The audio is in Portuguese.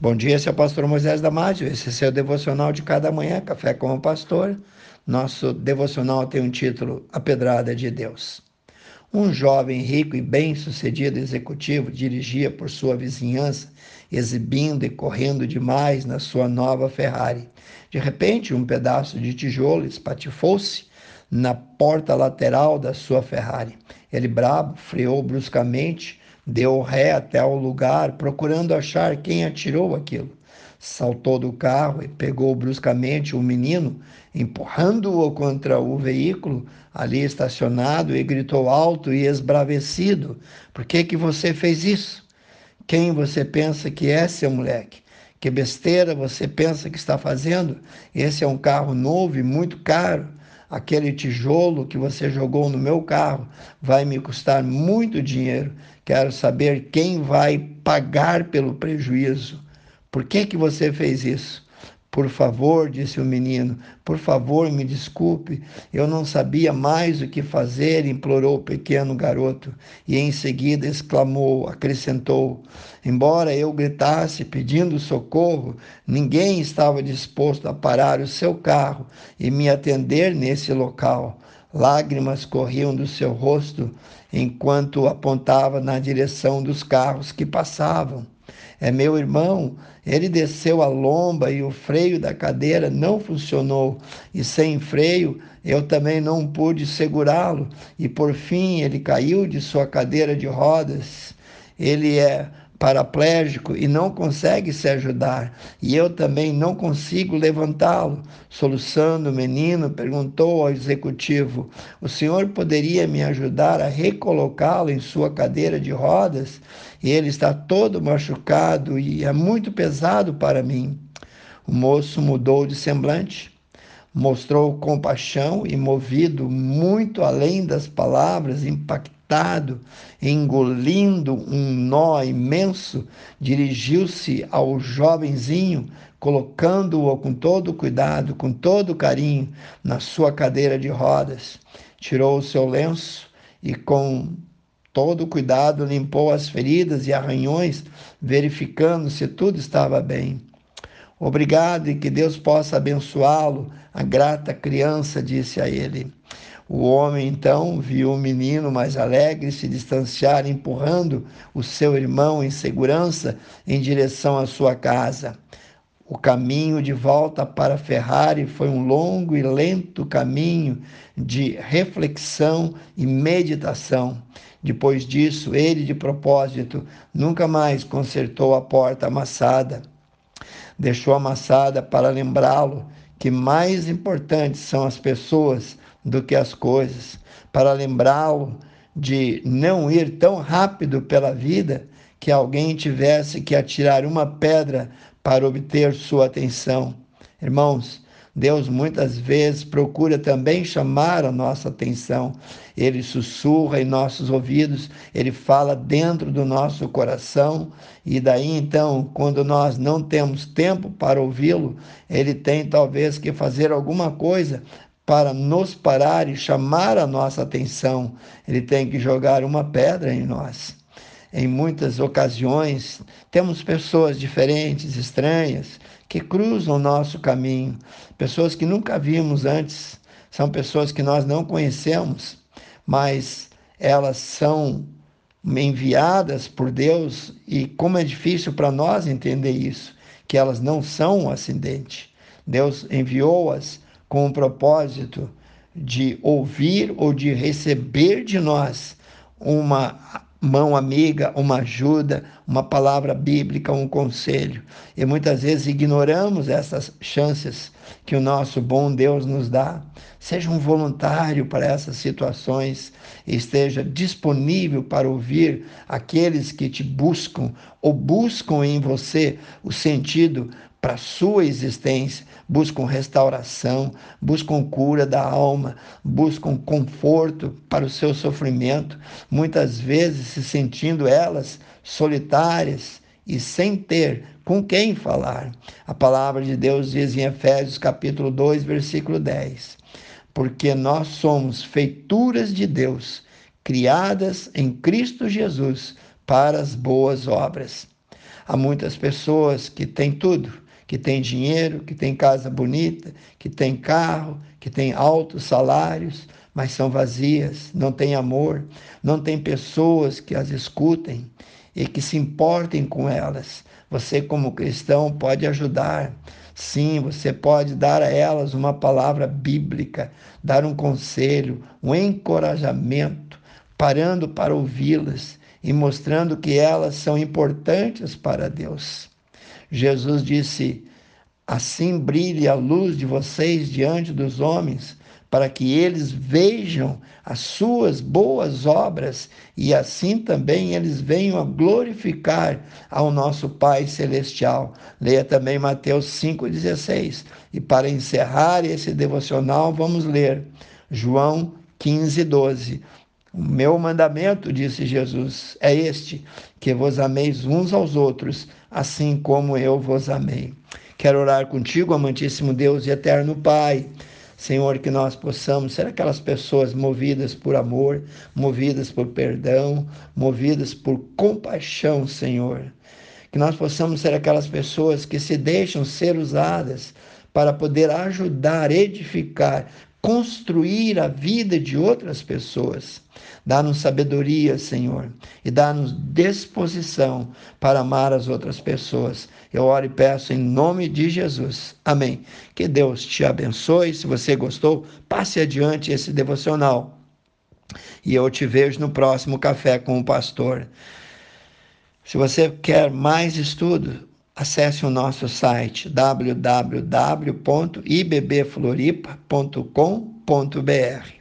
Bom dia, é o pastor Moisés Damásio. Esse é seu devocional de cada manhã, Café com o Pastor. Nosso devocional tem um título: A Pedrada de Deus. Um jovem rico e bem-sucedido executivo dirigia por sua vizinhança, exibindo e correndo demais na sua nova Ferrari. De repente, um pedaço de tijolo espatifou-se na porta lateral da sua Ferrari. Ele, brabo, freou bruscamente Deu ré até o lugar, procurando achar quem atirou aquilo. Saltou do carro e pegou bruscamente o menino, empurrando-o contra o veículo ali estacionado e gritou alto e esbravecido: Por que, que você fez isso? Quem você pensa que é, seu moleque? Que besteira você pensa que está fazendo? Esse é um carro novo e muito caro aquele tijolo que você jogou no meu carro vai me custar muito dinheiro. Quero saber quem vai pagar pelo prejuízo. Por que que você fez isso? Por favor, disse o menino, por favor, me desculpe. Eu não sabia mais o que fazer, implorou o pequeno garoto. E em seguida exclamou, acrescentou: Embora eu gritasse pedindo socorro, ninguém estava disposto a parar o seu carro e me atender nesse local. Lágrimas corriam do seu rosto enquanto apontava na direção dos carros que passavam. É meu irmão, ele desceu a lomba e o freio da cadeira não funcionou, e sem freio eu também não pude segurá-lo, e por fim ele caiu de sua cadeira de rodas. Ele é paraplégico e não consegue se ajudar, e eu também não consigo levantá-lo. Soluçando o menino, perguntou ao executivo: O senhor poderia me ajudar a recolocá-lo em sua cadeira de rodas? Ele está todo machucado e é muito pesado para mim. O moço mudou de semblante mostrou compaixão e, movido muito além das palavras, impactado, engolindo um nó imenso, dirigiu-se ao jovenzinho, colocando-o com todo cuidado, com todo carinho, na sua cadeira de rodas. Tirou o seu lenço e, com todo cuidado, limpou as feridas e arranhões, verificando se tudo estava bem. Obrigado e que Deus possa abençoá-lo. A grata criança disse a ele. O homem então viu o menino mais alegre se distanciar, empurrando o seu irmão em segurança em direção à sua casa. O caminho de volta para Ferrari foi um longo e lento caminho de reflexão e meditação. Depois disso, ele, de propósito, nunca mais consertou a porta amassada deixou amassada para lembrá-lo que mais importantes são as pessoas do que as coisas, para lembrá-lo de não ir tão rápido pela vida que alguém tivesse que atirar uma pedra para obter sua atenção. Irmãos, Deus muitas vezes procura também chamar a nossa atenção. Ele sussurra em nossos ouvidos, ele fala dentro do nosso coração, e daí então, quando nós não temos tempo para ouvi-lo, ele tem talvez que fazer alguma coisa para nos parar e chamar a nossa atenção. Ele tem que jogar uma pedra em nós em muitas ocasiões, temos pessoas diferentes, estranhas, que cruzam o nosso caminho, pessoas que nunca vimos antes, são pessoas que nós não conhecemos, mas elas são enviadas por Deus e como é difícil para nós entender isso, que elas não são um acidente. Deus enviou-as com o propósito de ouvir ou de receber de nós uma mão amiga, uma ajuda, uma palavra bíblica, um conselho. E muitas vezes ignoramos essas chances que o nosso bom Deus nos dá. Seja um voluntário para essas situações esteja disponível para ouvir aqueles que te buscam ou buscam em você o sentido para a sua existência, buscam restauração, buscam cura da alma, buscam conforto para o seu sofrimento, muitas vezes se sentindo elas solitárias e sem ter com quem falar. A palavra de Deus diz em Efésios capítulo 2, versículo 10: Porque nós somos feituras de Deus, criadas em Cristo Jesus para as boas obras Há muitas pessoas que têm tudo, que têm dinheiro, que têm casa bonita, que têm carro, que têm altos salários, mas são vazias, não têm amor, não têm pessoas que as escutem e que se importem com elas. Você, como cristão, pode ajudar. Sim, você pode dar a elas uma palavra bíblica, dar um conselho, um encorajamento, parando para ouvi-las e mostrando que elas são importantes para Deus. Jesus disse: Assim brilhe a luz de vocês diante dos homens, para que eles vejam as suas boas obras e assim também eles venham a glorificar ao nosso Pai Celestial. Leia também Mateus 5,16. E para encerrar esse devocional, vamos ler João 15, 12. O meu mandamento, disse Jesus, é este: que vos ameis uns aos outros, assim como eu vos amei. Quero orar contigo, amantíssimo Deus e eterno Pai. Senhor, que nós possamos ser aquelas pessoas movidas por amor, movidas por perdão, movidas por compaixão, Senhor. Que nós possamos ser aquelas pessoas que se deixam ser usadas para poder ajudar, edificar, construir a vida de outras pessoas. Dá-nos sabedoria, Senhor, e dá-nos disposição para amar as outras pessoas. Eu oro e peço em nome de Jesus. Amém. Que Deus te abençoe. Se você gostou, passe adiante esse devocional. E eu te vejo no próximo Café com o Pastor. Se você quer mais estudo, acesse o nosso site www.ibbfloripa.com.br